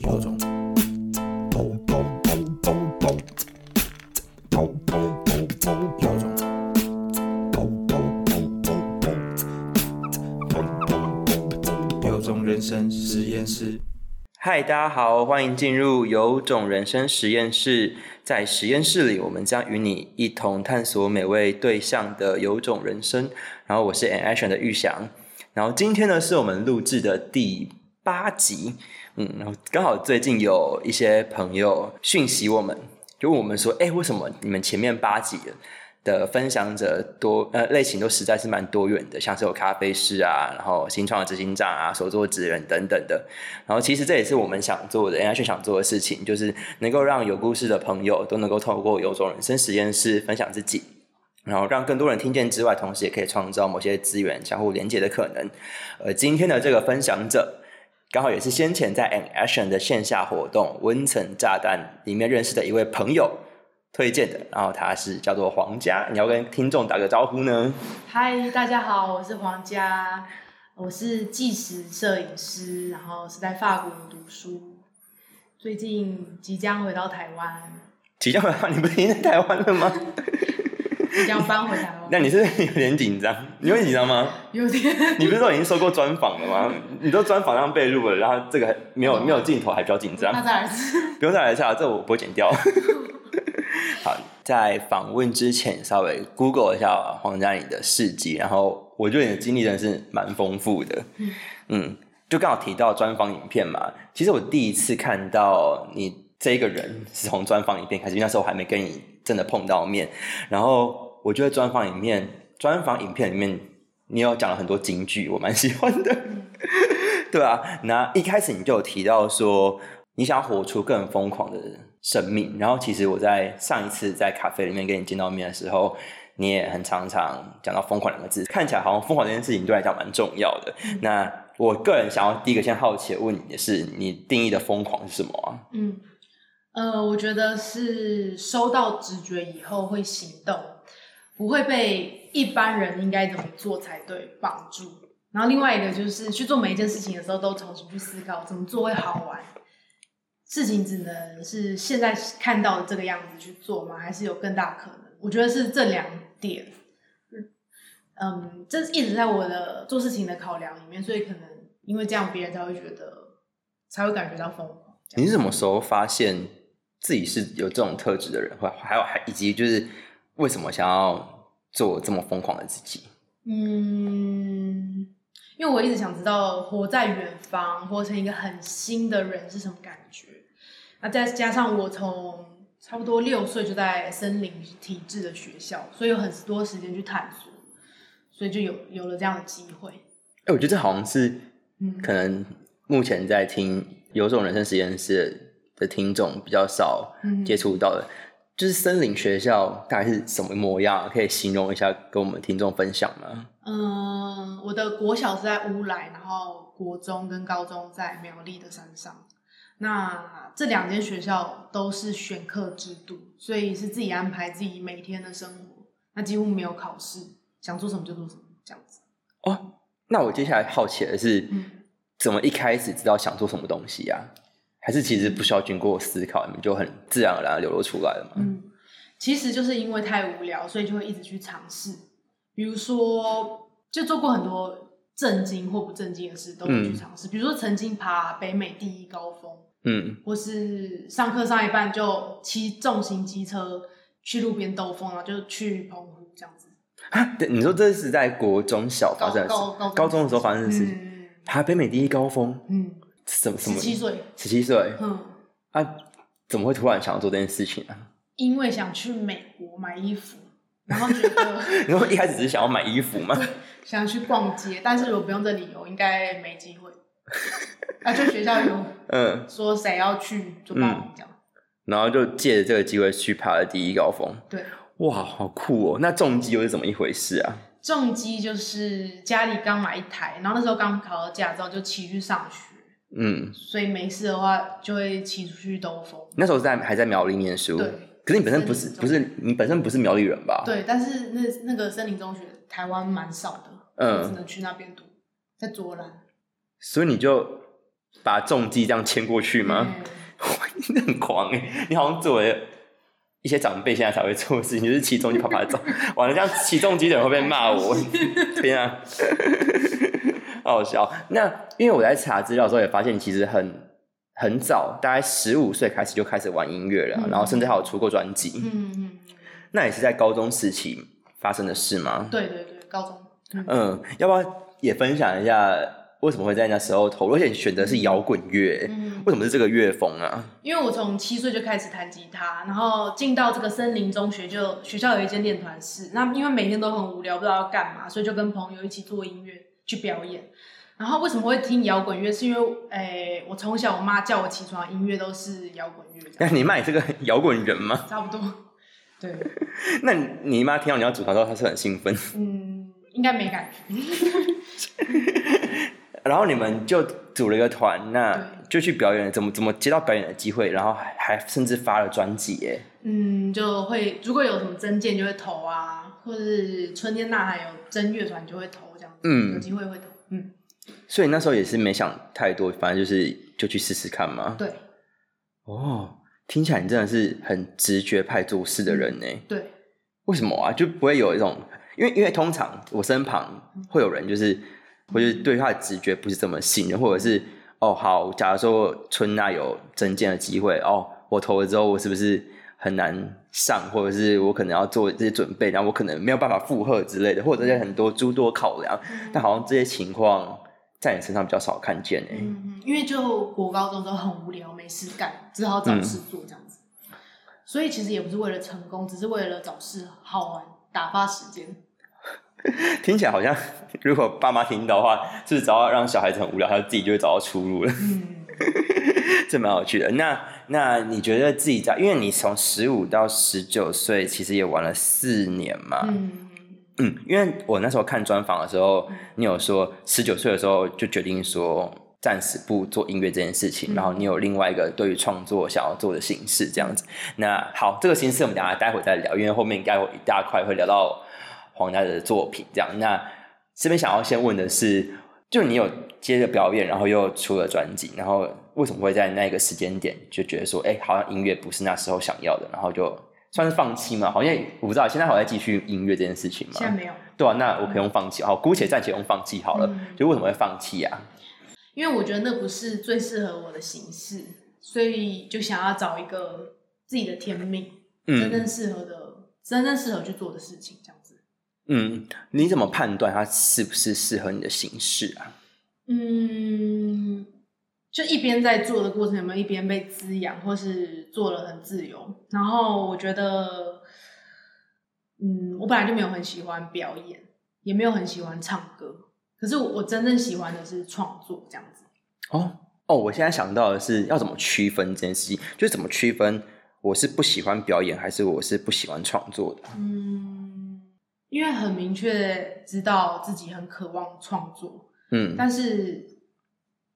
有种。有种人生实验室。嗨，大家好，欢迎进入有种人生实验室。在实验室里，我们将与你一同探索每位对象的有种人生。然后我是 An Action 的玉祥。然后今天呢，是我们录制的第八集。嗯，然后刚好最近有一些朋友讯息我们，就问我们说：“哎，为什么你们前面八集的分享者多呃类型都实在是蛮多元的，像是有咖啡师啊，然后新创的执行长啊，手作职人等等的。然后其实这也是我们想做的，应该去想做的事情，就是能够让有故事的朋友都能够透过有种人生实验室分享自己，然后让更多人听见之外，同时也可以创造某些资源相互连接的可能。而今天的这个分享者。刚好也是先前在 An Action 的线下活动温层炸弹里面认识的一位朋友推荐的，然后他是叫做黄家，你要跟听众打个招呼呢？嗨，大家好，我是黄家，我是纪实摄影师，然后是在法国读书，最近即将回到台湾，即将回到你不是已经在台湾了吗？即将搬回台湾。那你是有点紧张？你会紧张吗？有点。你不是说已经收过专访了吗？你都专访上被录了，然后这个没有没有镜头，还比较紧张。那再来一次。不用再来一次，这我不会剪掉。好，在访问之前稍微 Google 一下黄家颖的事迹，然后我觉得你的经历真的是蛮丰富的。嗯嗯，就刚好提到专访影片嘛，其实我第一次看到你这个人是从专访影片开始，那时候我还没跟你真的碰到面，然后我觉得专访影片、专访影片里面你有讲了很多金句，我蛮喜欢的。对啊，那一开始你就有提到说你想活出更疯狂的生命，然后其实我在上一次在咖啡里面跟你见到面的时候，你也很常常讲到疯狂两个字，看起来好像疯狂这件事情对来讲蛮重要的。那我个人想要第一个先好奇的问你的是，你定义的疯狂是什么啊？嗯，呃，我觉得是收到直觉以后会行动，不会被一般人应该怎么做才对绑住。然后另外一个就是去做每一件事情的时候，都重新去思考怎么做会好玩。事情只能是现在看到的这个样子去做吗？还是有更大可能？我觉得是这两点。嗯，这一直在我的做事情的考量里面，所以可能因为这样，别人才会觉得，才会感觉到疯狂。你是什么时候发现自己是有这种特质的人？或还有还以及就是为什么想要做这么疯狂的自己？嗯，因为我一直想知道活在远方，活成一个很新的人是什么感觉。那再加上我从差不多六岁就在森林体制的学校，所以有很多时间去探索，所以就有有了这样的机会。哎，我觉得这好像是，嗯可能目前在听有种人生实验室的听众比较少接触到的，就是森林学校大概是什么模样？可以形容一下，跟我们听众分享吗？嗯，我的国小是在乌来，然后国中跟高中在苗栗的山上。那这两间学校都是选课制度，所以是自己安排自己每天的生活，那几乎没有考试，想做什么就做什么，这样子。哦，那我接下来好奇的是，怎么一开始知道想做什么东西呀？还是其实不需要经过思考，你们就很自然而然流露出来了嘛？嗯，其实就是因为太无聊，所以就会一直去尝试，比如说就做过很多震惊或不震惊的事，都会去尝试，比如说曾经爬北美第一高峰。嗯，或是上课上一半就骑重型机车去路边兜风，然后就去澎湖这样子。啊，你说这是在国中小发生的事，高中的时候发生的事，爬北美第一高峰。嗯，什么什么？十七岁，十七岁。嗯，啊，怎么会突然想要做这件事情呢？因为想去美国买衣服，然后觉得，然后一开始只是想要买衣服吗？想去逛街，但是如果不用这理由，应该没机会。啊，就学校有 嗯说谁要去就报名这样，然后就借着这个机会去爬了第一高峰。对，哇，好酷哦！那重机又是怎么一回事啊？重机就是家里刚买一台，然后那时候刚考到驾照，就骑去上学。嗯，所以没事的话就会骑出去兜风。那时候在还在苗栗念书，对。可是你本身不是不是你本身不是苗栗人吧？对，但是那那个森林中学台湾蛮少的。嗯我只能去那边读，在左兰。所以你就把重机这样牵过去吗？嗯你 很狂哎！你好像做了一些长辈现在才会做的事情，就是起重机啪啪走。完了，这样起重机的人会不会骂我？天啊，好好笑。那因为我在查资料的时候也发现，你其实很很早，大概十五岁开始就开始玩音乐了，嗯然后甚至还有出过专辑。嗯嗯，嗯那也是在高中时期发生的事吗？对对对，高中。嗯嗯，要不要也分享一下为什么会在那时候投入？而且你选择是摇滚乐，嗯，为什么是这个乐风啊？因为我从七岁就开始弹吉他，然后进到这个森林中学就，学校有一间练团室。那因为每天都很无聊，不知道要干嘛，所以就跟朋友一起做音乐去表演。然后为什么会听摇滚乐？是因为诶、我从小我妈叫我起床，音乐都是摇滚乐，那你妈也是个摇滚人吗？差不多。对，那你妈听到你要组团之后，她是很兴奋，嗯，应该没感觉。然后你们就组了一个团，那就去表演，怎么怎么接到表演的机会，然后还还甚至发了专辑耶。嗯，就会如果有什么增建就会投啊，或者是春天呐喊有真乐团就会投这样子，嗯有机会会投。嗯，所以那时候也是没想太多，反正就是就去试试看嘛。对哦，听起来你真的是很直觉派做事的人呢。对，为什么啊？就不会有一种，因为因为通常我身旁会有人就是，或者对他的直觉不是这么信任，或者是哦好，假如说春娜有增建的机会，哦我投了之后，我是不是很难上，或者是我可能要做这些准备，然后我可能没有办法负荷之类的，或者是很多诸多考量，但好像这些情况在你身上比较少看见诶。嗯嗯，因为就国高中都很无聊，没事干，只好找事做这样子。所以其实也不是为了成功，只是为了找事好玩，打发时间。听起来好像，如果爸妈听到的话，是不是只要让小孩子很无聊，他自己就会找到出路了。嗯，这蛮有趣的。那那你觉得自己在，因为你从十五到十九岁，其实也玩了四年嘛。嗯嗯因为我那时候看专访的时候，你有说十九岁的时候就决定说暂时不做音乐这件事情，嗯然后你有另外一个对于创作想要做的形式这样子。那好，这个形式我们等下待会再聊，因为后面应该有一大块会聊到黄家的作品这样。那这边想要先问的是，就你有接着表演，然后又出了专辑，然后为什么会在那个时间点就觉得说，哎、好像音乐不是那时候想要的，然后就算是放弃嘛？好像我不知道，现在还在继续音乐这件事情吗？现在没有，对啊，那我可以用放弃，好，姑且暂且用放弃好了。嗯就为什么会放弃啊？因为我觉得那不是最适合我的形式，所以就想要找一个自己的天命，真嗯正适合的、真正适合去做的事情。嗯，你怎么判断它是不是适合你的形式啊？嗯，就一边在做的过程有没有一边被滋养，或是做了很自由？然后我觉得，嗯，我本来就没有很喜欢表演，也没有很喜欢唱歌，可是我真正喜欢的是创作这样子。哦哦，我现在想到的是要怎么区分这件事情，就是怎么区分我是不喜欢表演，还是我是不喜欢创作的？嗯，因为很明确知道自己很渴望创作，嗯，但是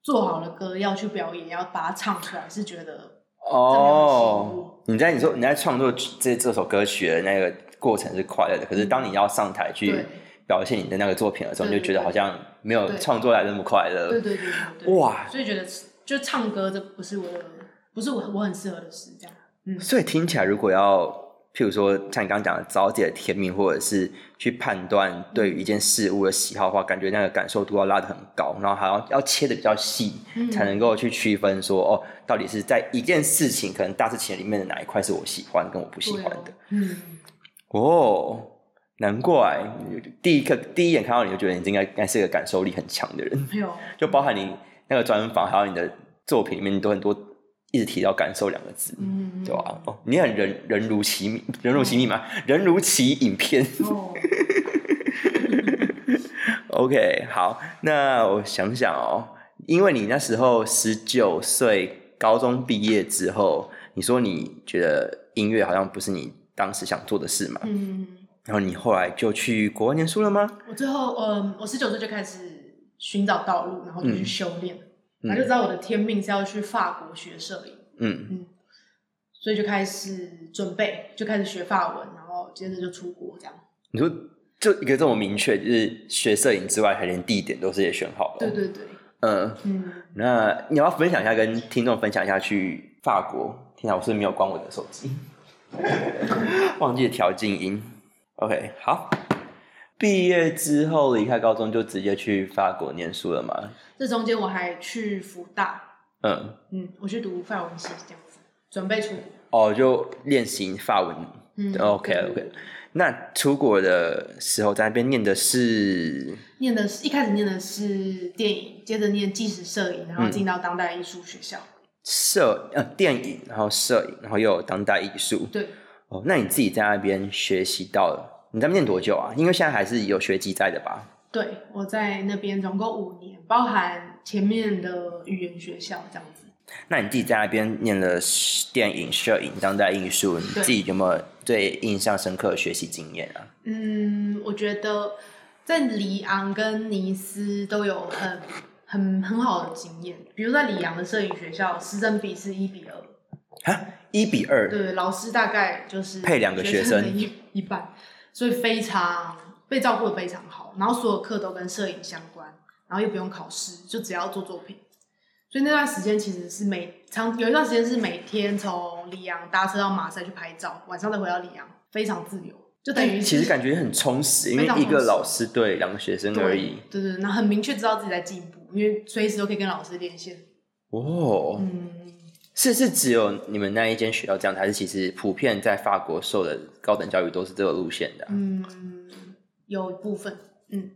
做好了歌要去表演，要把它唱出来，是觉得哦，你在你说你在创作这这首歌曲的那个过程是快乐的，可是当你要上台去表现你的那个作品的时候，你就觉得好像没有对。创作来的那么快乐。对对对。哇。所以觉得就唱歌这不是我的，不是我我很适合的事，这样。嗯。所以听起来，如果要譬如说像你刚刚讲的找到自己的天命，或者是去判断对于一件事物的喜好的话，感觉那个感受度要拉得很高，然后还要要切的比较细，嗯。才能够去区分说哦，到底是在一件事情可能大事情里面的哪一块是我喜欢跟我不喜欢的。嗯，哦，难怪第一个第一眼看到你就觉得你应该应该是个感受力很强的人，没有，就包含你那个专访，还有你的作品里面，你都很多一直提到感受两个字。嗯，对吧、哦，你很人人如其名，人如其名嘛，人如其影片。哦，OK，好，那我想想哦，因为你那时候十九岁，高中毕业之后，你说你觉得音乐好像不是你当时想做的事嘛，嗯，然后你后来就去国外念书了吗？我最后，嗯，我十九岁就开始寻找道路，然后就去修炼，嗯然后就知道我的天命是要去法国学摄影，嗯，所以就开始准备，就开始学法文，然后接着就出国这样。你说就一个这么明确，就是学摄影之外，还连地点都是也选好了。对对对，嗯，嗯，那你要要分享一下，跟听众分享一下去法国？天啊，我是没有关我的手机，忘记调静音。OK，好。毕业之后离开高中就直接去法国念书了吗？这中间我还去福大，嗯，嗯，我去读法文系这样子，准备出国。哦，就练习法文。嗯 OK OK。那出国的时候在那边念的是念的是一开始念的是电影，接着念纪实摄影，然后嗯进到当代艺术学校。摄呃电影，然后摄影，然后又有当代艺术。对，哦，那你自己在那边学习到了，你在那念多久啊？因为现在还是有学籍在的吧？对，我在那边总共五年，包含前面的语言学校这样子。那你自己在那边念了电影、摄影、当代艺术，你自己有没有最印象深刻的学习经验啊？嗯，我觉得在里昂跟尼斯都有很很很好的经验。比如在里昂的摄影学校，师生比是一比二，啊，一比二，对，老师大概就是配两个学生的一一半，所以非常被照顾的非常好。然后所有课都跟摄影相关，然后又不用考试，就只要做作品。所以那段时间其实是每长有一段时间是每天从里昂搭车到马赛去拍照，晚上再回到里昂，非常自由，就等于其实感觉很充实，因为一个老师对两个学生而已。对对对，那很明确知道自己在进步，因为随时都可以跟老师连线。哦，嗯，是是只有你们那一间学校这样，还是其实普遍在法国受的高等教育都是这个路线的啊、嗯，有一部分，嗯。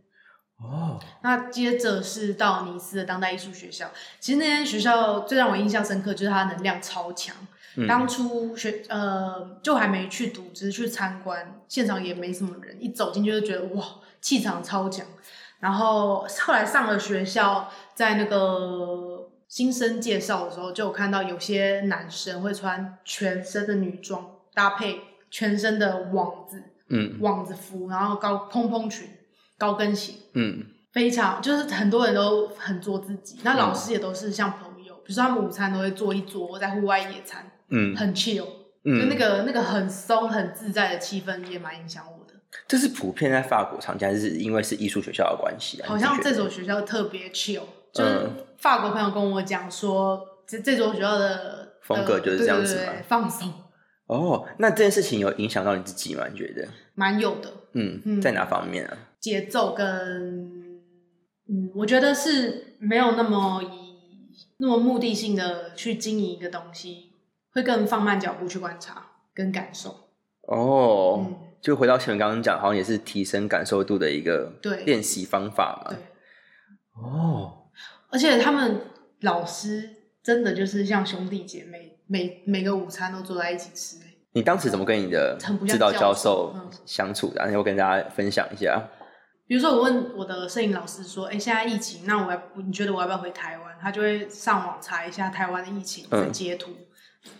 哦，那接着是到尼斯的当代艺术学校，其实那间学校最让我印象深刻就是它能量超强。嗯当初学呃就还没去读，只是去参观，现场也没什么人，一走进去就觉得哇气场超强。然后后来上了学校，在那个新生介绍的时候，就有看到有些男生会穿全身的女装，搭配全身的网子嗯。网子服，然后高蓬蓬裙、高跟鞋，嗯，非常就是很多人都很做自己，那老师也都是像朋友，比如说他们午餐都会做一桌在户外野餐，嗯。很 chill，、嗯。就那个那个很松很自在的气氛也蛮影响我的。这是普遍在法国常见，还是因为是艺术学校的关系啊？好像这所学校特别 chill，就法国朋友跟我讲说，这这所学校的风格就是这样子吗对对对放松哦，那这件事情有影响到你自己吗？你觉得？蛮有的嗯，嗯在哪方面啊？节奏跟嗯，我觉得是没有那么以那么目的性的去经营一个东西，会更放慢脚步去观察跟感受。哦，嗯就回到前面刚刚讲，好像也是提升感受度的一个对练习方法嘛对。，哦，而且他们老师真的就是像兄弟姐妹，每每个午餐都坐在一起吃、欸你当时怎么跟你的指导教授相处的啊？要不跟大家分享一下。比如说，我问我的摄影老师说：“哎、现在疫情，那我要你觉得我要不要回台湾？”他就会上网查一下台湾的疫情，的截图，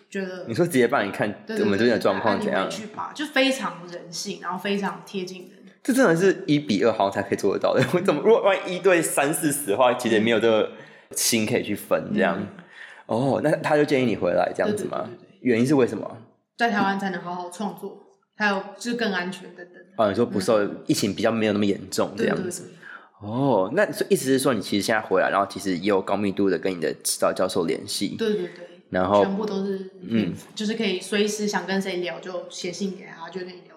觉得你说直接帮你看我们这边的状况怎样就非常人性，然后非常贴近人。这真的是一比二好像才可以做得到的。我怎么如果万一一对三四十的话，其实也没有这个心可以去分这样。哦，那他就建议你回来这样子吗？原因是为什么？在台湾才能好好创作，还有就是更安全等等。哦，你说不受疫情比较没有那么严重这样子。对哦，那意思是说，你其实现在回来，然后其实也有高密度的跟你的指导教授联系。对对对，然后全部都是嗯嗯，就是可以随时想跟谁聊就写信给他，就跟你聊天。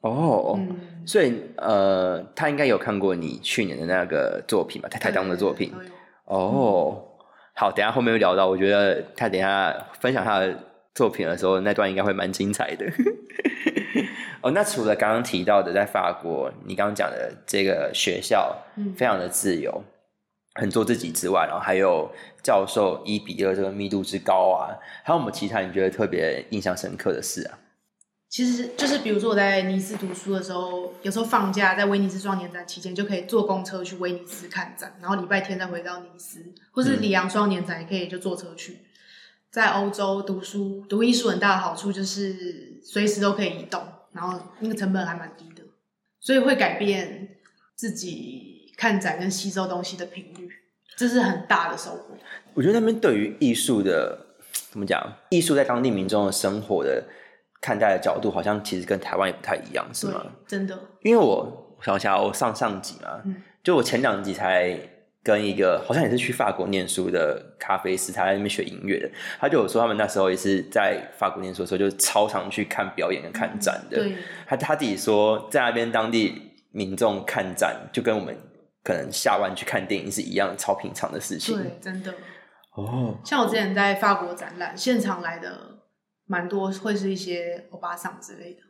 哦，嗯，所以呃，他应该有看过你去年的那个作品吧，台台当的作品。哦，好，等下后面会聊到，我觉得他等下分享他的作品的时候，那段应该会蛮精彩的。哦，那除了刚刚提到的，在法国你刚刚讲的这个学校，嗯。非常的自由，很做自己之外，然后还有教授一比二这个密度之高啊，还有我们其他你觉得特别印象深刻的事啊？其实就是比如说我在尼斯读书的时候，有时候放假在威尼斯双年展期间，就可以坐公车去威尼斯看展，然后礼拜天再回到尼斯，或是里昂双年展也可以就坐车去。在欧洲读书读艺术很大的好处就是随时都可以移动，然后那个成本还蛮低的，所以会改变自己看展跟吸收东西的频率，这是很大的收获。我觉得那边对于艺术的怎么讲，艺术在当地民众的生活的看待的角度，好像其实跟台湾也不太一样，是吗？，真的，因为我我想想，我上上集嘛，嗯就我前两集才跟一个好像也是去法国念书的咖啡师，他在那边学音乐的，他就有说他们那时候也是在法国念书的时候，就超常去看表演跟看展的。对，他他自己说，在那边当地民众看展，就跟我们可能下湾去看电影是一样超平常的事情。对，真的。哦，像我之前在法国展览，现场来的蛮多，会是一些欧巴桑之类的，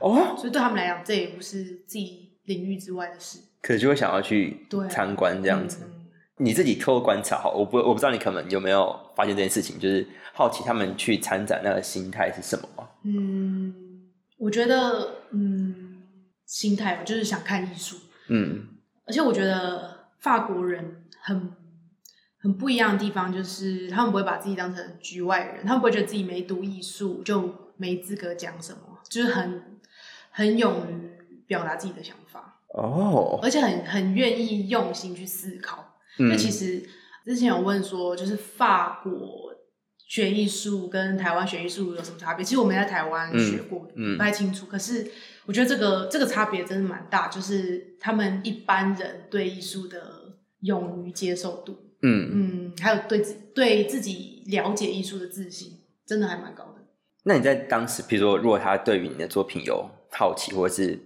哦，所以对他们来讲，这也不是自己领域之外的事。可是就会想要去参观这样子。嗯你自己透过观察，好，我不我不知道你可能有没有发现这件事情，就是好奇他们去参展那个心态是什么吗？嗯，我觉得，嗯，心态就是想看艺术，嗯而且我觉得法国人很很不一样的地方，就是他们不会把自己当成局外人，他们不会觉得自己没读艺术就没资格讲什么，就是很很勇于表达自己的想法，哦，而且很很愿意用心去思考。嗯那其实之前有问说，就是法国学艺术跟台湾学艺术有什么差别？其实我没在台湾嗯学过，嗯不太清楚。可是我觉得这个这个差别真的蛮大，就是他们一般人对艺术的勇于接受度，嗯，嗯，还有对自对自己了解艺术的自信，真的还蛮高的。那你在当时，比如说，如果他对于你的作品有好奇或者是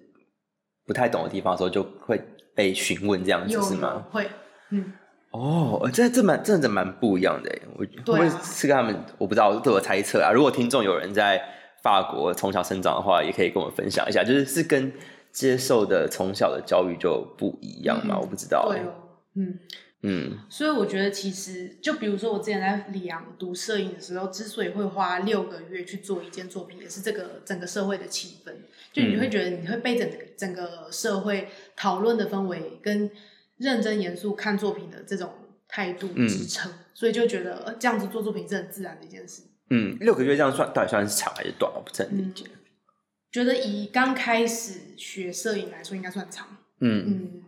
不太懂的地方的时候，就会被询问这样子是吗？会，嗯，哦，这这蛮真的蛮不一样的耶。我会是跟他们？我不知道，对我猜测啊。如果听众有人在法国从小生长的话，也可以跟我们分享一下，就是是跟接受的从小的教育就不一样嘛？嗯我不知道耶。对哦，嗯。嗯所以我觉得，其实就比如说我之前在里昂读摄影的时候，之所以会花六个月去做一件作品，也是这个整个社会的气氛。就你会觉得你会被整个整个社会讨论的氛围跟认真严肃看作品的这种态度嗯支撑，所以就觉得呃这样子做作品是很自然的一件事。嗯，六个月这样算到底算是长还是短？我不是很理解。觉得以刚开始学摄影来说，应该算长。嗯嗯，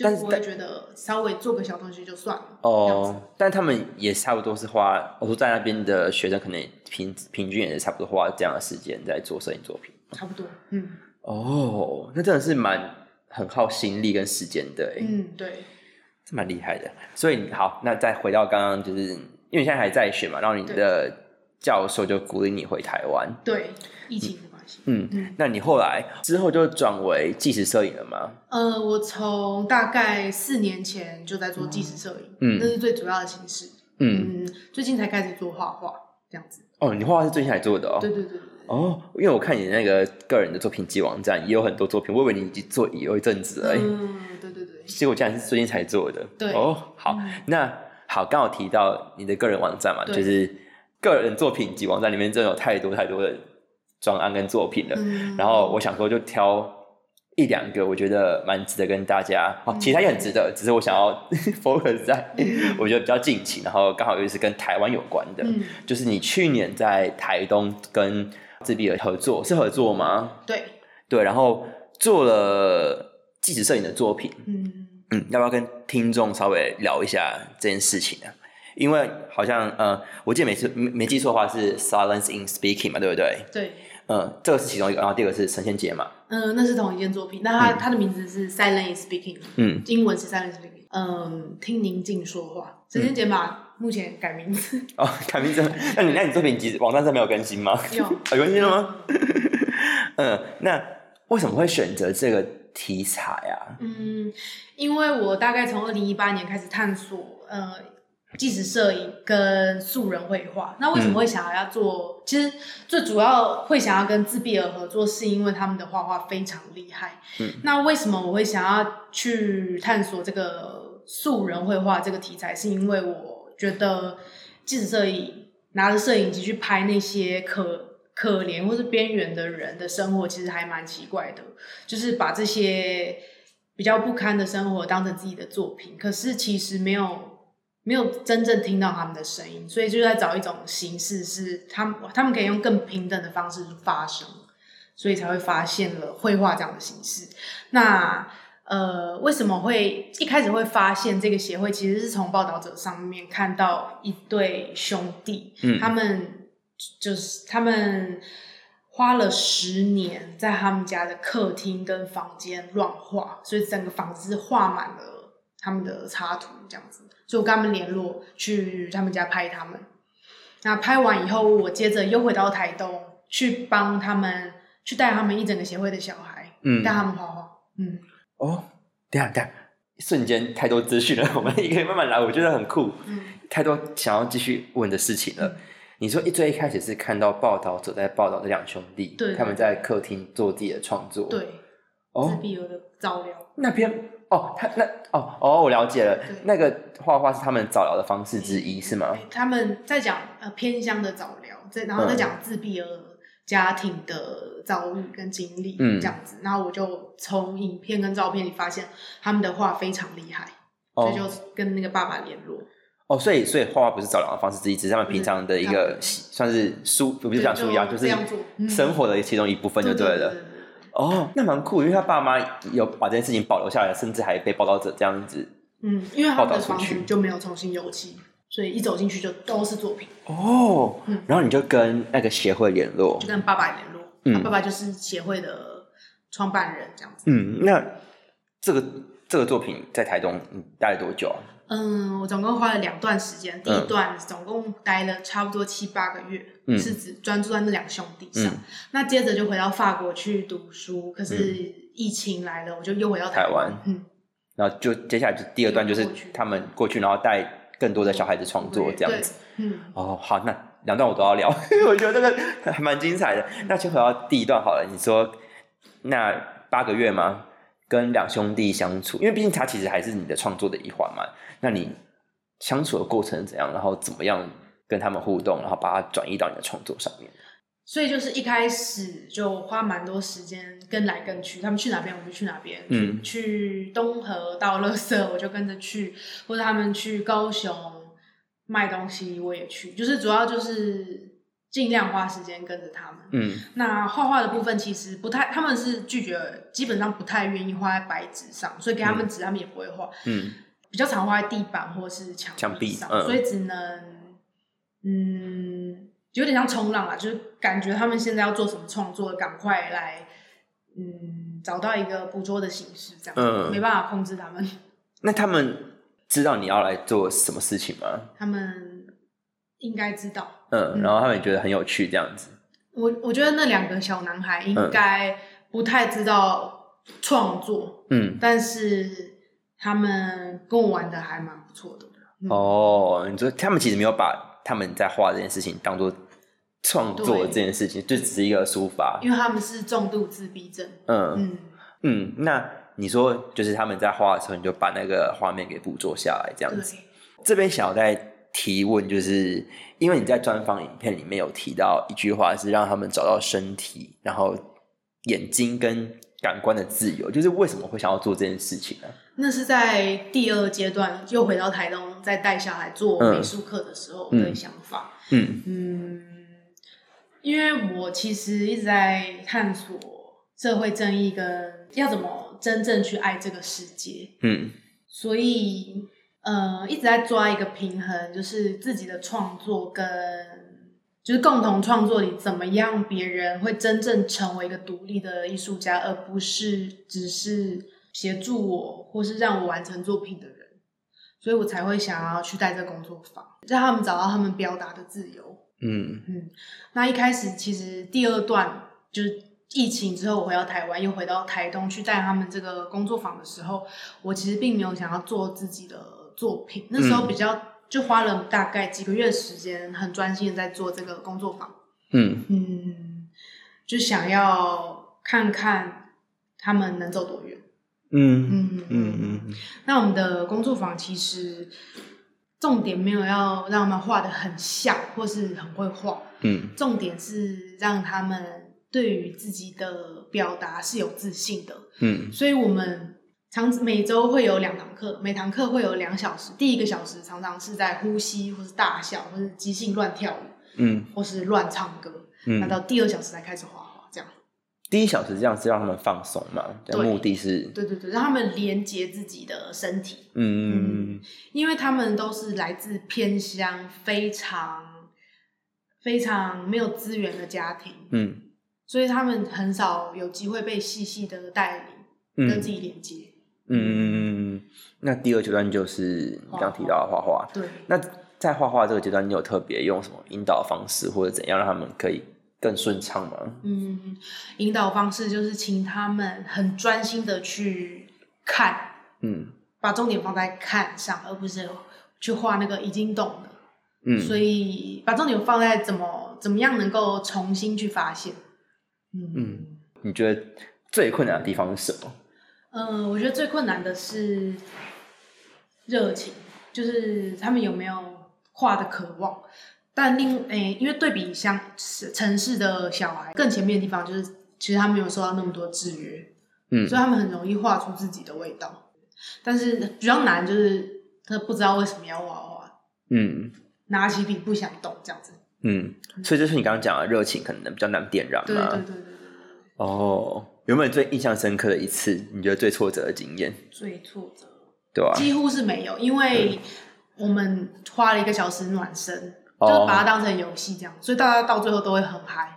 就但是不会觉得稍微做个小东西就算了。哦，但他们也差不多是花，我说在那边的学生可能平平均也是差不多花这样的时间在做摄影作品。差不多。嗯哦，那真的是蛮很耗心力跟时间的，哎、嗯，对。这蛮厉害的。所以好，那再回到刚刚，就是因为你现在还在学嘛，然后你的教授就鼓励你回台湾，对，疫情的关系。嗯，嗯那你后来之后就转为纪实摄影了吗？呃，我从大概四年前就在做纪实摄影，嗯那是最主要的形式。嗯，嗯，最近才开始做画画，这样子。哦，你画画是最近才做的哦。对对对。哦，因为我看你那个个人的作品集网站也有很多作品，我以为你已经做有一阵子了，哎、嗯，对对对。结果竟然是最近才做的。对哦，好，那好，刚好提到你的个人网站嘛，就是个人作品集网站里面真的有太多太多的专案跟作品了。嗯。然后我想说，就挑一两个我觉得蛮值得跟大家，哦，其他也很值得，只是我想要 focus 在我觉得比较近期，然后刚好又是跟台湾有关的，嗯，就是你去年在台东跟自闭儿合作，是合作吗？对，对，然后做了纪实摄影的作品，嗯。嗯，要不要跟听众稍微聊一下这件事情呢？因为好像呃，我记得每次没没记错的话是 Silence in Speaking 嘛，对不对？对，嗯，这个是其中一个，然后第二个是神仙节嘛，嗯，那是同一件作品，那它它的名字是 Silent is Speaking，嗯，英文是 Silent is Speaking，嗯，听宁静说话。神仙解码目前改名字，哦，改名字，那你那你作品集网站上没有更新吗？有 有更新了吗？嗯，那为什么会选择这个题材啊？嗯，因为我大概从二零一八年开始探索呃纪实摄影跟素人绘画。那为什么会想要做？其实最主要会想要跟自闭儿合作，是因为他们的画画非常厉害。嗯，那为什么我会想要去探索这个素人绘画这个题材？是因为我觉得纪实摄影拿着摄影机去拍那些可。可怜或是边缘的人的生活，其实还蛮奇怪的。就是把这些比较不堪的生活当成自己的作品，可是其实没有没有真正听到他们的声音，所以就在找一种形式，是他们他们可以用更平等的方式发声，所以才会发现了绘画这样的形式。那呃，为什么会一开始会发现这个协会？其实是从报道者上面看到一对兄弟，嗯他们就是他们花了十年在他们家的客厅跟房间乱画，所以整个房子是画满了他们的插图这样子。所以我跟他们联络，去他们家拍他们。那拍完以后，我接着又回到台东，去帮他们，去带他们一整个协会的小孩，嗯带他们画画。嗯，哦，等一下等下，瞬间太多资讯了，我们也可以慢慢来，我觉得很酷。嗯太多想要继续问的事情了。你说一最一开始是看到报道者在报道这两兄弟，对他们在客厅做自己的创作。，对，自哦，闭儿的照料。那篇哦，他那哦哦，我了解了对，那个画画是他们早疗的方式之一，是吗？他们在讲呃偏乡的早疗，在然后再讲自闭儿家庭的遭遇跟经历，嗯这样子。然后我就从影片跟照片里发现他们的画非常厉害，所以就哦跟那个爸爸联络。哦，所以所以画画不是早疗的方式之一，只是他们平常的一个习算是书，不是讲书一样，就是生活的其中一部分就对了。哦，那蛮酷，因为他爸妈有把这件事情保留下来，甚至还被报道者这样子。嗯，因为他们的房子就没有重新油漆，所以一走进去就都是作品，哦，嗯然后你就跟那个协会联络就。跟爸爸联络。嗯他爸爸就是协会的创办人，这样子。嗯，那这个这个作品在台东嗯待了多久啊？嗯，我总共花了两段时间，第一嗯段总共待了差不多七八个月，嗯是指专注在那两兄弟上。嗯那接着就回到法国去读书，可是疫情来了，我就又回到台湾湾。嗯，然后就接下来就第二段就是他们过去，然后带更多的小孩子创作这样子。嗯，哦，好，那两段我都要聊，我觉得这个还蛮精彩的。那先回到第一段好了，你说那八个月吗？跟两兄弟相处，因为毕竟他其实还是你的创作的一环嘛。那你相处的过程是怎样？然后怎么样跟他们互动，然后把它转移到你的创作上面？所以就是一开始就花蛮多时间跟来跟去，他们去哪边我就去哪边，嗯。去去东河倒垃圾我就跟着去，或者他们去高雄卖东西我也去，就是主要就是尽量花时间跟着他们。嗯。那画画的部分其实不太，他们是拒绝，基本上不太愿意画在白纸上，所以给他们纸他们也不会画，嗯。比较常画在地板或是墙墙壁上，嗯。所以只能嗯，有点像冲浪啊，就是感觉他们现在要做什么创作，赶快来嗯找到一个捕捉的形式，这样，嗯没办法控制他们，那他们知道你要来做什么事情吗？他们应该知道。嗯，嗯然后他们也觉得很有趣，这样子。我我觉得那两个小男孩应嗯该不太知道创作，嗯，但是他们跟我玩的还蛮不错的。嗯、哦，你说他们其实没有把他们在画这件事情当做创作对这件事情，就只是一个抒发。因为他们是重度自闭症。嗯嗯，嗯，那你说就是他们在画的时候，你就把那个画面给捕捉下来，这样子。对，这边想要再提问，就是因为你在专访影片里面有提到一句话，是让他们找到身体，然后眼睛跟感官的自由，就是为什么会想要做这件事情呢？那是在第二阶段又回到台东，再带小孩做嗯美术课的时候嗯的想法。嗯嗯，因为我其实一直在探索社会正义跟要怎么真正去爱这个世界。嗯所以呃一直在抓一个平衡，就是自己的创作跟就是共同创作里怎么样，别人会真正成为一个独立的艺术家，而不是只是协助我或是让我完成作品的人。所以我才会想要去带这工作坊，让他们找到他们表达的自由。嗯嗯，那一开始其实第二段就是疫情之后，我回到台湾，又回到台东去带他们这个工作坊的时候，我其实并没有想要做自己的作品，那时候比较、就花了大概几个月时间，很专心的在做这个工作坊。嗯嗯，就想要看看他们能走多远。嗯嗯嗯嗯那我们的工作坊其实重点没有要让他们画的很像，或是很会画，嗯重点是让他们对于自己的表达是有自信的。嗯所以我们常每周会有两堂课，每堂课会有两小时。第一个小时常常是在呼吸，或是大笑，或是即兴乱跳舞，嗯或是乱唱歌。嗯那嗯，到第二小时才开始画。第一小时这样是让他们放松嘛？对目的是对对对，让他们连接自己的身体。嗯因为他们都是来自偏乡，非常非常没有资源的家庭，嗯所以他们很少有机会被细细的带领，跟自己连接。嗯嗯嗯嗯。那第二阶段就是你刚刚提到的画画。对。那在画画这个阶段，你有特别用什么引导方式，或者怎样让他们可以更顺畅吗？嗯，引导方式就是请他们很专心的去看，嗯，把重点放在看上，而不是去画那个已经懂的。嗯，所以把重点放在怎么怎么样能够重新去发现。嗯嗯，你觉得最困难的地方是什么？嗯，我觉得最困难的是热情，就是他们有没有画的渴望。但另诶，因为对比像城市的小孩，更前面的地方就是，其实他没有受到那么多制约，嗯，所以他们很容易画出自己的味道。但是比较难就是他不知道为什么要画画，嗯，拿起笔不想动这样子，嗯，所以就是你刚刚讲的热情可能比较难点燃嘛，对对对对对对。哦，有没有最印象深刻的一次？你觉得最挫折的经验？最挫折，对啊？几乎是没有，因为我们花了一个小时暖身。就是把它当成游戏这样，所以大家到最后都会很嗨。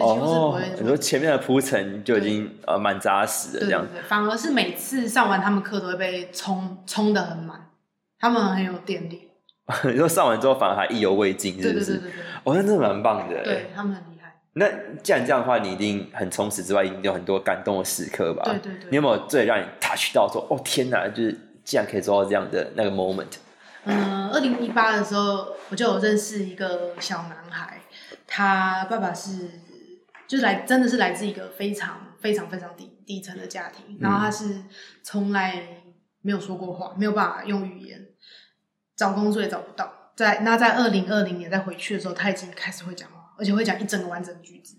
哦，你说前面的铺陈就已经呃蛮扎实的这样，反而是每次上完他们课都会被充充的很满，他们很有电力。你说上完之后反而还意犹未尽，是不是？对对对对哦，那真的蛮棒的。对他们很厉害。那既然这样的话，你一定很充实之外，一定有很多感动的时刻吧？对对对。你有没有最让你 touch 到说，哦天哪，就是既然可以做到这样的那个 moment？嗯，二零一八的时候，我就有认识一个小男孩，他爸爸是，就是来真的是来自一个非常非常非常底底层的家庭，然后他是从来没有说过话，没有办法用语言，找工作也找不到，在那在二零二零年再回去的时候，他已经开始会讲话，而且会讲一整个完整的句子。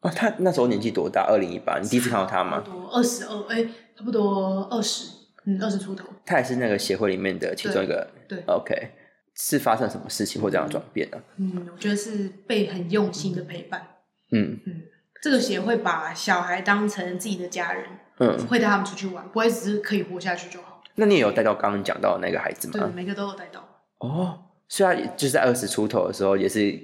哦，他那时候年纪多大？二零一八，你第一次看到他吗？多二十二，哎，差不多二十。嗯，二十出头，他也是那个协会里面的其中一个。对，OK，是发生什么事情或这样转变呢？嗯，我觉得是被很用心的陪伴。嗯嗯，这个协会把小孩当成自己的家人，嗯，会带他们出去玩，不会只是可以活下去就好。那你也有带到刚刚讲到的那个孩子吗？对，每个都有带到。哦，虽然就是在二十出头的时候，也是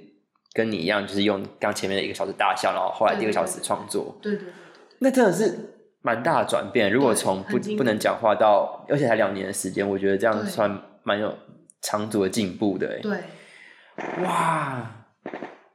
跟你一样，就是用刚前面的一个小时大笑，然后后来第二个小时创作。对对对对，那真的是。蛮大的转变，如果从不不能讲话到，而且才两年的时间，我觉得这样算蛮有长足的进步的。对，哇，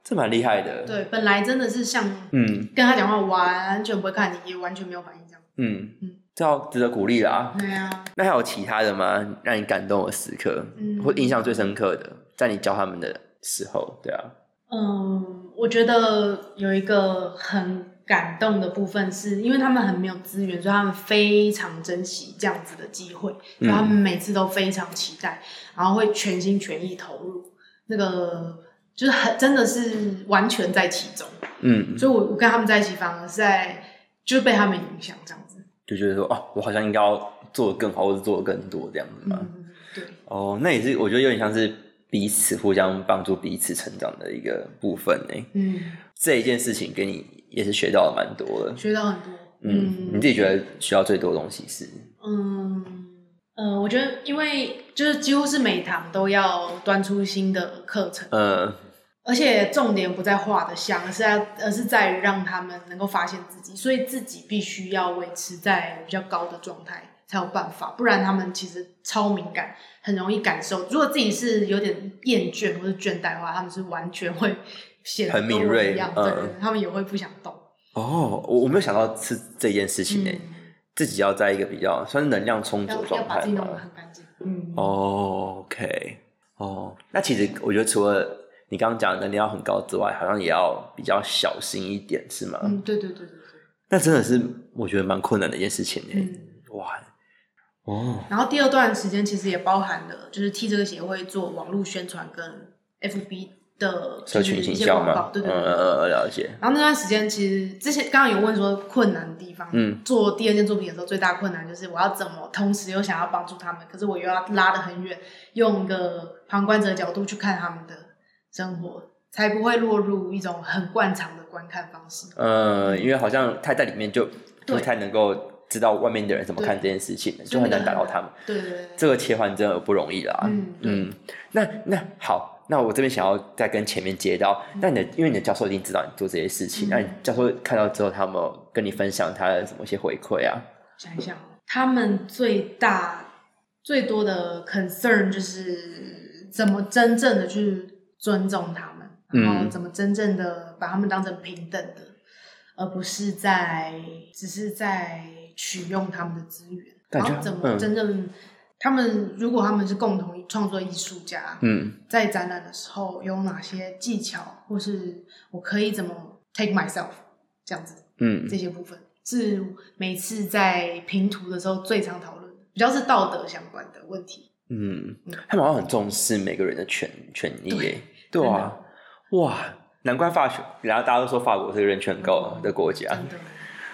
这蛮厉害的。对，本来真的是像嗯，跟他讲话完全不会看你，也完全没有反应这样。嗯嗯，这要值得鼓励啦。对啊。那还有其他的吗？让你感动的时刻，嗯或印象最深刻的，在你教他们的时候，对啊。嗯，我觉得有一个很。感动的部分是因为他们很没有资源，所以他们非常珍惜这样子的机会，所以他们每次都非常期待，然后会全心全意投入，那个就是很真的是完全在其中。嗯，所以我我跟他们在一起，反而是在就是被他们影响这样子，就觉得说哦，我好像应该要做的更好，或者做的更多这样子嘛。嗯，对。哦，那也是我觉得有点像是彼此互相帮助、彼此成长的一个部分呢。嗯，这一件事情给你。也是学到了蛮多的，学到很多。嗯，你自己觉得学到最多的东西是？嗯呃，我觉得因为就是几乎是每堂都要端出新的课程，嗯，而且重点不在画的像，而是在而是在于让他们能够发现自己，所以自己必须要维持在比较高的状态才有办法，不然他们其实超敏感，很容易感受。如果自己是有点厌倦或者倦怠的话，他们是完全会。很敏锐，对，他们也会不想动。哦，我我没有想到是这件事情呢，自己要在一个比较算是能量充足状态嘛，很干净。嗯，OK，哦，那其实我觉得除了你刚刚讲的能量很高之外，好像也要比较小心一点，是吗？嗯，对对对对对。那真的是我觉得蛮困难的一件事情呢。哇，哦。然后第二段时间其实也包含了，就是替这个协会做网络宣传跟 FB。的社群一些广告，对对对，了解。然后那段时间，其实之前刚刚有问说困难的地方，嗯，做第二件作品的时候，最大困难就是我要怎么同时又想要帮助他们，可是我又要拉得很远，用一个旁观者角度去看他们的生活，才不会落入一种很惯常的观看方式。嗯，因为好像太在里面就不太能够知道外面的人怎么看这件事情，就很难打到他们。对对对，这个切换真的不容易啦。嗯嗯，那那好。那我这边想要再跟前面接到，嗯。那你的因为你的教授一定知道你做这些事情，那你教授看到之后，他有没有跟你分享他的什么一些回馈啊？想一想哦，他们最大最多的 concern 就是怎么真正的去尊重他们，嗯然后怎么真正的把他们当成平等的，而不是在只是在取用他们的资源，然后怎么嗯。真正、他们如果他们是共同创作艺术家，嗯。在展览的时候有哪些技巧，或是我可以怎么 take myself 这样子。嗯。这些部分是每次在评图的时候最常讨论的，比较是道德相关的问题。嗯。嗯，他们好像很重视每个人的权权益对耶，对。啊，哇，难怪法学，然后大家都说法国是个人权高的国家，真的，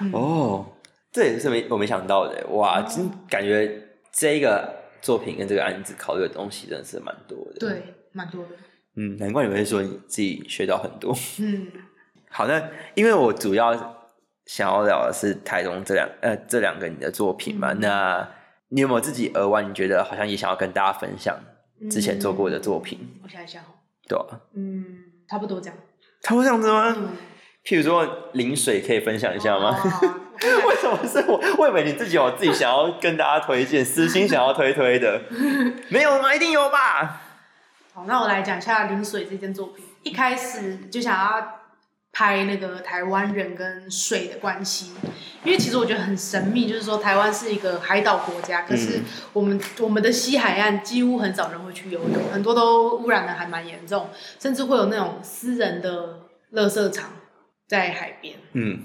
嗯，哦，这也是没我没想到的，哇，真感觉这个作品跟这个案子考虑的东西真的是蛮多的。，对，蛮多的。嗯，难怪你会说你自己学到很多。嗯，好，那因为我主要想要聊的是台中这两呃这两个你的作品嘛，嗯那你有没有自己额外你觉得好像也想要跟大家分享之前做过的作品？我想一下哦，对啊，嗯，差不多这样。他会这样子吗？嗯，譬如说零水可以分享一下吗？哦 为什么是我？我以为你自己有自己想要跟大家推荐，私心想要推推的，没有吗？一定有吧？好，那我来讲一下零水这件作品。一开始就想要拍那个台湾人跟水的关系，因为其实我觉得很神秘，就是说台湾是一个海岛国家，可是我们、我们的西海岸几乎很少人会去游泳，很多都污染的还蛮严重，甚至会有那种私人的垃圾场在海边。嗯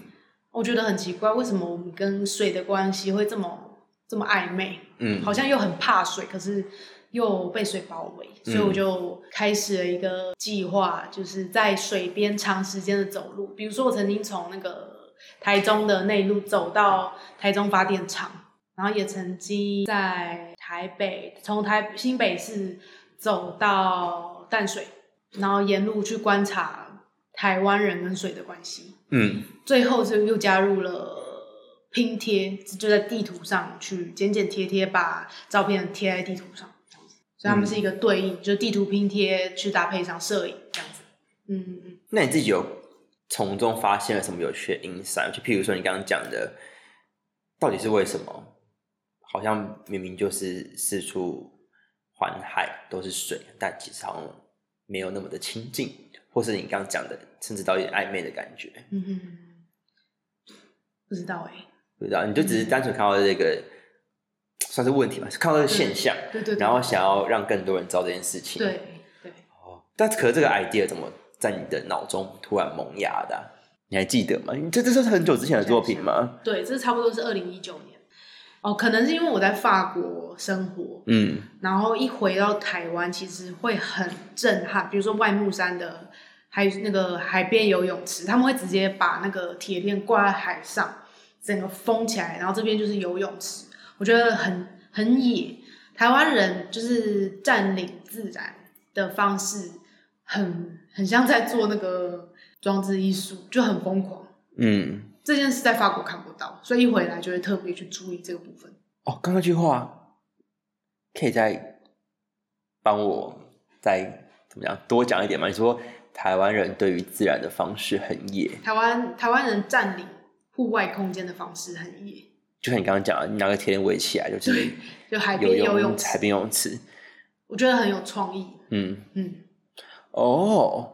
我觉得很奇怪，为什么我们跟水的关系会这么这么暧昧？嗯好像又很怕水，可是又被水包围，所以我就开始了一个计划，就是在水边长时间的走路。比如说，我曾经从那个台中的内陆走到台中发电厂，然后也曾经在台北从台新北市走到淡水，然后沿路去观察台湾人跟水的关系。嗯最后就又加入了拼贴，就在地图上去剪剪贴贴，把照片贴在地图上，这样子。所以他们是一个对应，就是地图拼贴去搭配上摄影这样子。嗯嗯嗯，那你自己有从中发现了什么有趣的 insight？就譬如说你刚刚讲的，到底是为什么？好像明明就是四处环海都是水，但其实好像没有那么的亲近，或是你刚刚讲的，甚至到有点暧昧的感觉。嗯嗯嗯，不知道哎、不知道，你就只是单纯看到这个算是问题嘛，是看到这个现象，对对对，然后想要让更多人知道这件事情。对对，哦，但可是这个 idea 怎么在你的脑中突然萌芽的啊、你还记得吗？你这这是很久之前的作品吗？对，这差不多是二零一九年。哦，可能是因为我在法国生活，嗯然后一回到台湾，其实会很震撼。比如说外木山的海那个海边游泳池，他们会直接把那个铁链挂在海上，整个封起来，然后这边就是游泳池，我觉得很很野。台湾人就是占领自然的方式很，很像在做那个装置艺术，就很疯狂。嗯，这件事在法国看不到，所以一回来就会特别去注意这个部分。哦，刚刚那句话可以再帮我再怎么样多讲一点吗？你说台湾人对于自然的方式很野，台湾台湾人占领户外空间的方式很野，就像你刚刚讲的，你拿个铁链围起来，就是 就海游边游泳池，海边游泳池。我觉得很有创意。嗯，嗯，哦，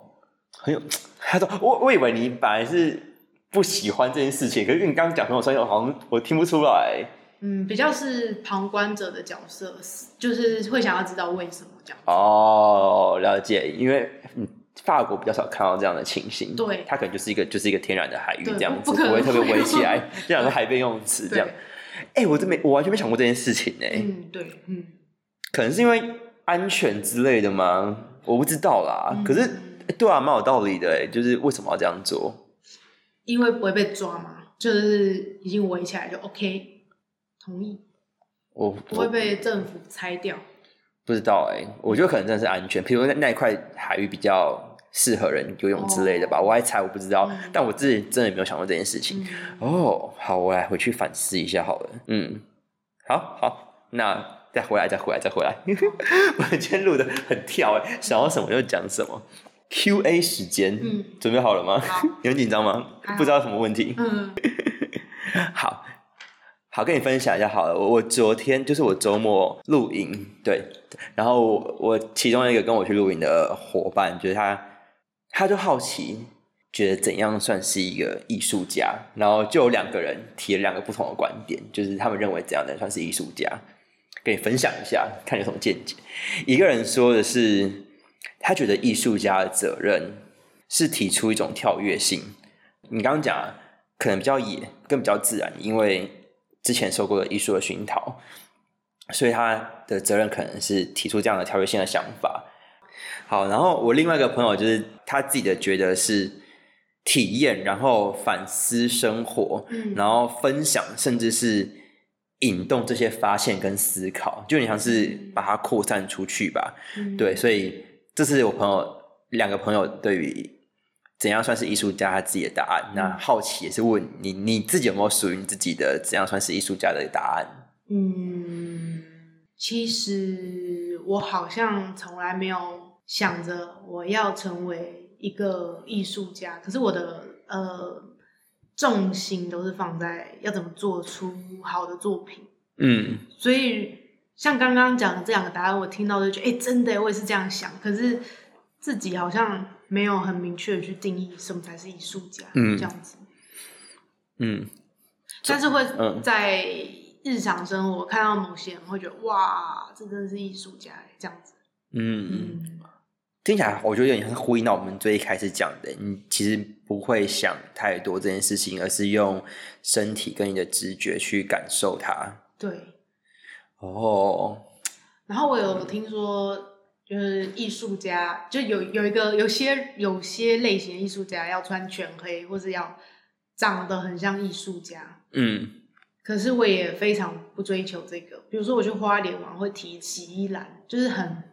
很有，他说我我以为你本来是不喜欢这件事情，可是你刚刚讲跟我说，我好像我听不出来。嗯，比较是旁观者的角色，就是会想要知道为什么这样。哦，了解，因为嗯，法国比较少看到这样的情形，对它可能就是一个就是一个天然的海域这样子，不会特别围起来，这两个海边游泳池这样对。，哎、我真没，我完全没想过这件事情呢、嗯，对，嗯，可能是因为安全之类的吗？我不知道啦。嗯可是，欸对啊，蛮有道理的哎，就是为什么要这样做？因为不会被抓嘛，就是已经围起来就 OK，同意，我不会被政府拆掉。不知道哎，我觉得可能真的是安全，比如说那那一块海域比较适合人游泳之类的吧。我还猜我不知道，嗯但我自己真的没有想过这件事情。嗯，哦，好，我来回去反思一下好了。嗯，好好，那再回来，再回来，再回来。我今天录的很跳哎，想要什么就讲什么。Q A 时间，嗯准备好了吗？很 紧张吗不知道什么问题？嗯 好，好，跟你分享一下好了。我我昨天就是我周末露营，对，然后我我其中一个跟我去露营的伙伴，就是他，他就好奇，觉得怎样算是一个艺术家，然后就有两个人提了两个不同的观点，就是他们认为怎样的人算是艺术家，跟你分享一下，看有什么见解。一个人说的是，他觉得艺术家的责任是提出一种跳跃性。你刚刚讲可能比较野，更比较自然，因为之前受过的艺术的熏陶，所以他的责任可能是提出这样的跳跃性的想法。好，然后我另外一个朋友就是他自己的觉得是体验，然后反思生活，嗯然后分享，甚至是引动这些发现跟思考，就你像是把它扩散出去吧。嗯对，所以这是我朋友两个朋友对于怎样算是艺术家他自己的答案。那好奇也是问你，你自己有没有属于你自己的怎样算是艺术家的答案？嗯，其实我好像从来没有想着我要成为一个艺术家，可是我的呃重心都是放在要怎么做出好的作品。嗯所以像刚刚讲的这两个答案，我听到就觉得，哎、真的，我也是这样想。可是自己好像没有很明确的去定义什么才是艺术家，嗯这样子。嗯但是会嗯在日常生活看到某些人，会觉得哇，这真的是艺术家耶，这样子。嗯，嗯，听起来我觉得有点像是呼应到我们最一开始讲的，你其实不会想太多这件事情，而是用身体跟你的直觉去感受它。对。哦，然后我有听说，就是艺术家，就有有一个有些有些类型的艺术家要穿全黑，或是要长得很像艺术家。嗯可是我也非常不追求这个，比如说我去花莲玩会提洗衣篮，就是很，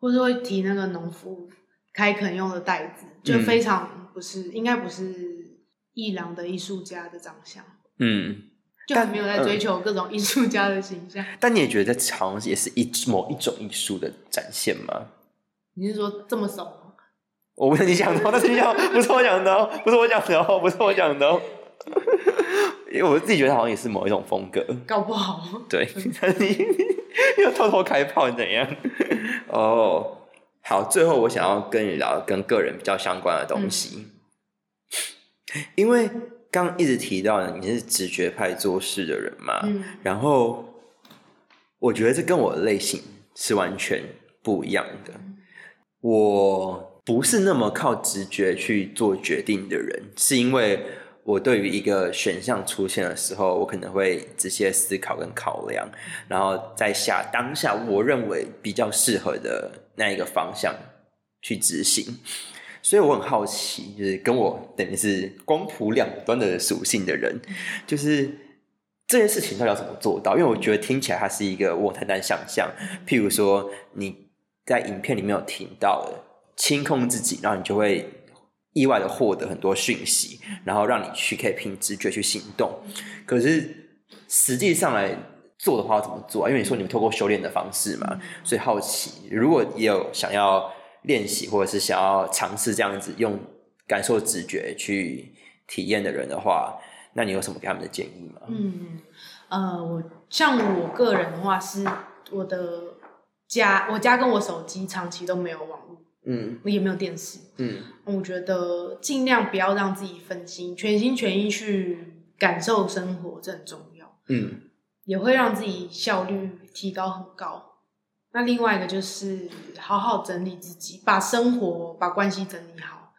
或是会提那个农夫开垦用的袋子，就嗯非常不是，应该不是艺廊的艺术家的长相，嗯，就很没有在追求各种艺术家的形象。但你也觉得这好像也是一某一种艺术的展现吗？你是说这么熟吗？我不是你讲的哦，那是你讲的，不是我讲的哦，不是我讲的哦，不是我讲的哦。因为我自己觉得好像也是某一种风格，搞不好，对，你 你又偷偷开炮怎样？哦，好，最后我想要跟你聊跟个人比较相关的东西，因为刚一直提到，你是直觉派做事的人嘛，嗯。然后我觉得这跟我的类型是完全不一样的。我不是那么靠直觉去做决定的人，是因为我对于一个选项出现的时候，我可能会直接思考跟考量，然后再下当下我认为比较适合的那一个方向去执行。所以我很好奇，就是跟我等于是光谱两端的属性的人，就是这件事情到底要怎么做到？因为我觉得听起来它是一个我很难想象。譬如说你在影片里面有听到的清空自己，然后你就会意外的获得很多讯息，然后让你去可以凭直觉去行动。可是实际上来做的话，要怎么做啊？因为你说你们透过修炼的方式嘛，所以好奇，如果也有想要练习或者是想要尝试这样子用感受直觉去体验的人的话，那你有什么给他们的建议吗？嗯，呃，我像我个人的话，是我的家，我家跟我手机长期都没有网络，嗯也没有电视。嗯我觉得尽量不要让自己分心，全心全意去感受生活，这很重要，嗯也会让自己效率提高很高。那另外一个就是好好整理自己，把生活、把关系整理好，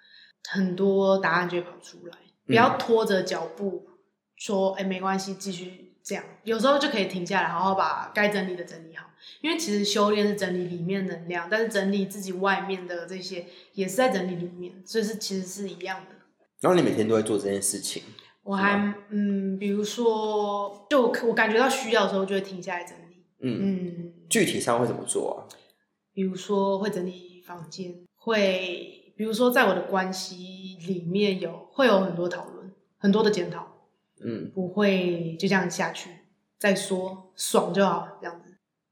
很多答案就会跑出来。不要拖着脚步说，哎、没关系，继续这样。有时候就可以停下来，好好把该整理的整理好。因为其实修炼是整理里面能量，但是整理自己外面的这些也是在整理里面，所以是其实是一样的。然后你每天都会做这件事情，我还嗯，比如说，就我我感觉到需要的时候，就会停下来整理。嗯，嗯，具体上会怎么做啊？比如说会整理房间，会比如说在我的关系里面有会有很多讨论，很多的检讨，嗯不会就这样下去再说，爽就好这样子。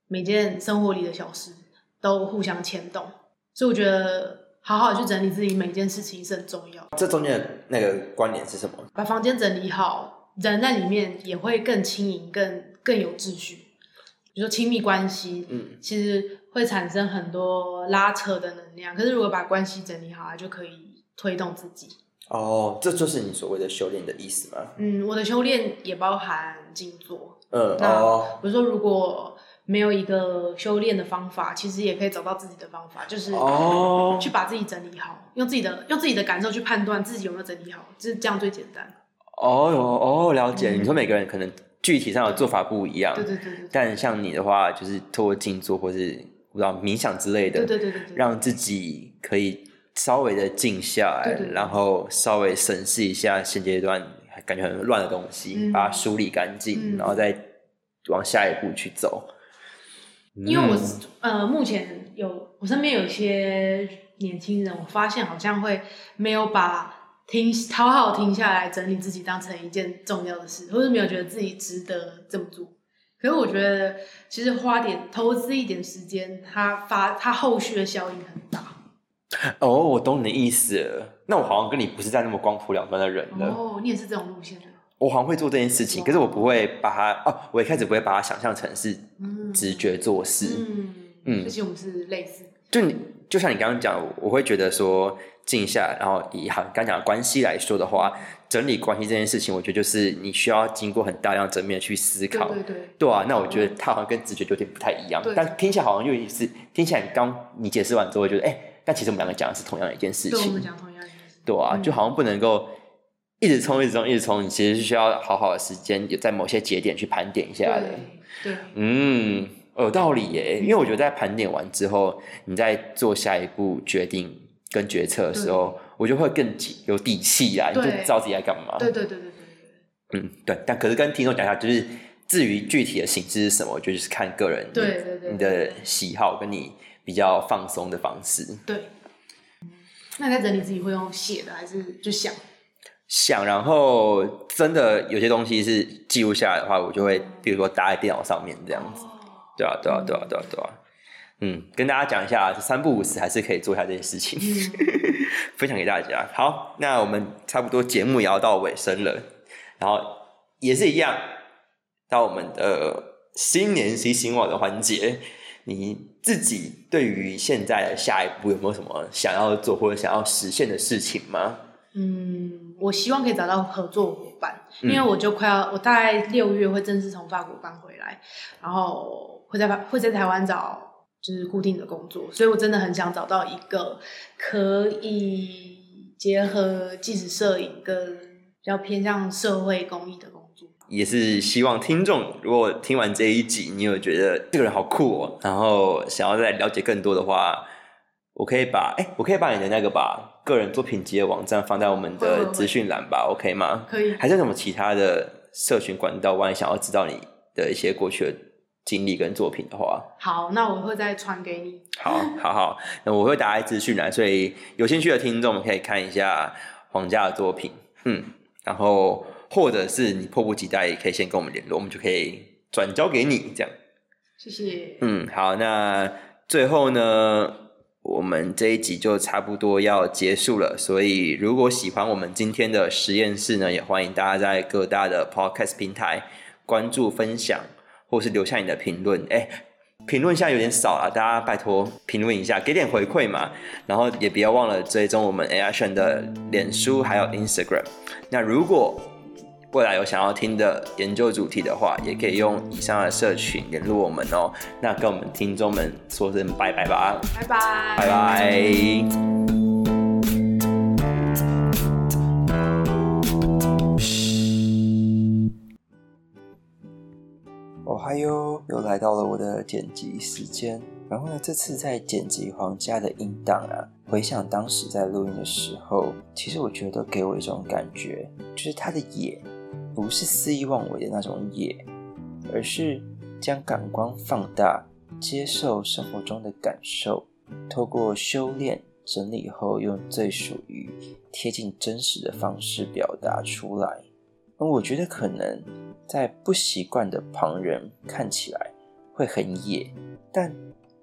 每件生活里的小事都互相牵动，所以我觉得好好去整理自己每件事情是很重要。这中间的那个关联是什么？把房间整理好，人在里面也会更轻盈、更更有秩序。比如说亲密关系，嗯，其实会产生很多拉扯的能量，可是如果把关系整理好，它就可以推动自己。哦，这就是你所谓的修炼的意思吗？嗯，我的修炼也包含静坐。嗯，那哦，比如说，如果没有一个修炼的方法，其实也可以找到自己的方法，就是哦去把自己整理好，用自己的用自己的感受去判断自己有没有整理好，就是这样最简单。哦哟哦，了解。嗯你说每个人可能具体上的做法不一样，对对对对但像你的话，就是透过静坐或是不知道冥想之类的，对对对对对，让自己可以稍微的静下来，对对对然后稍微审视一下现阶段感觉很乱的东西，嗯把它梳理干净，嗯然后再往下一步去走。因为我嗯呃，目前有我身边有一些年轻人，我发现好像会没有把停好好停下来整理自己当成一件重要的事，或者没有觉得自己值得这么做。可是我觉得，其实花点投资一点时间，它发它后续的效应很大。哦，我懂你的意思了。那我好像跟你不是在那么光谱两端的人了。哦，你也是这种路线的，我好像会做这件事情，可是我不会把它哦，我一开始不会把它想象成是嗯直觉做事。嗯嗯而且我们是类似，就你就像你刚刚讲，我会觉得说静下，然后以好刚讲的关系来说的话，整理关系这件事情，我觉得就是你需要经过很大量正面去思考。对对，对啊，那我觉得它好像跟直觉有点不太一样，但听起来好像又是听起来刚你解释完之后，会觉得哎、但其实我们两个讲的是同样的一件事情对我们。讲同样的事。对啊，嗯就好像不能够一直冲、一直冲、一直冲，你其实是需要好好的时间，也在某些节点去盘点一下的。对对，嗯，有道理耶。因为我觉得在盘点完之后，你在做下一步决定跟决策的时候，我就会更有底气啦，你就对知道自己在干嘛。对对对对对对。嗯，对。但可是跟听众讲一下，就是至于具体的形式是什么，我觉得就是看个人对对对对你的喜好跟你比较放松的方式。对。那你在整理自己会用写的还是就想？想，然后真的有些东西是记录下来的话，我就会比如说搭在电脑上面这样子。哦对啊，对啊，对啊，对啊，对啊。嗯，跟大家讲一下，三不五时还是可以做一下这件事情，嗯，分享给大家。好，那我们差不多节目也要到尾声了，然后也是一样，到我们的新年新希望的环节，你自己对于现在的下一步有没有什么想要做或者想要实现的事情吗？嗯，我希望可以找到合作伙伴，嗯因为我就快要，我大概六月会正式从法国搬回来，然后会在会在台湾找就是固定的工作，所以我真的很想找到一个可以结合纪实摄影跟比较偏向社会公益的工作。也是希望听众如果听完这一集，你有觉得这个人好酷哦，然后想要再了解更多的话，我可以把哎，我可以把你的那个把个人作品集的网站放在我们的资讯栏吧，OK 吗？可以，还是什么其他的社群管道，万一想要知道你的一些过去的经历跟作品的话，好，那我会再传给你。好，好好，那我会打在资讯栏，所以有兴趣的听众可以看一下皇家的作品，嗯，然后或者是你迫不及待，也可以先跟我们联络，我们就可以转交给你，这样，谢谢。嗯，好，那最后呢，我们这一集就差不多要结束了，所以如果喜欢我们今天的实验室呢，也欢迎大家在各大的 podcast 平台关注、分享，或是留下你的评论。哎，评论现在有点少了，大家拜托评论一下，给点回馈嘛。然后也不要忘了追踪我们 AI 选的脸书还有 Instagram。那如果未来有想要听的研究主题的话，也可以用以上的社群联络我们哦。那跟我们听众们说声拜拜吧，拜拜，拜拜。哦嗨哟，又来到了我的剪辑时间。然后呢，这次在剪辑皇家的音档啊，回想当时在录音的时候，其实我觉得给我一种感觉，就是他的野不是肆意妄为的那种野，而是将感官放大，接受生活中的感受，透过修炼整理后，用最属于贴近真实的方式表达出来。而我觉得可能在不习惯的旁人看起来，会很野，但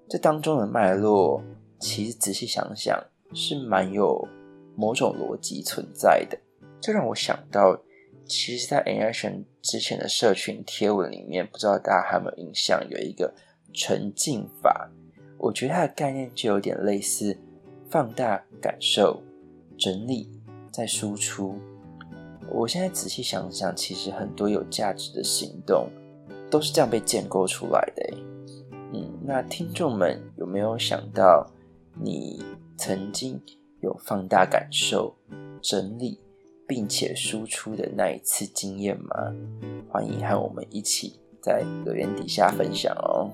这当中的脉络，其实仔细想想是蛮有某种逻辑存在的。这让我想到，其实，在 a n c t i o n 之前的社群贴文里面，不知道大家还有没有印象，有一个沉浸法。我觉得它的概念就有点类似放大感受、整理再输出。我现在仔细想想，其实很多有价值的行动都是这样被建构出来的。嗯，那听众们有没有想到，你曾经有放大感受、整理并且输出的那一次经验吗？欢迎和我们一起在留言底下分享哦。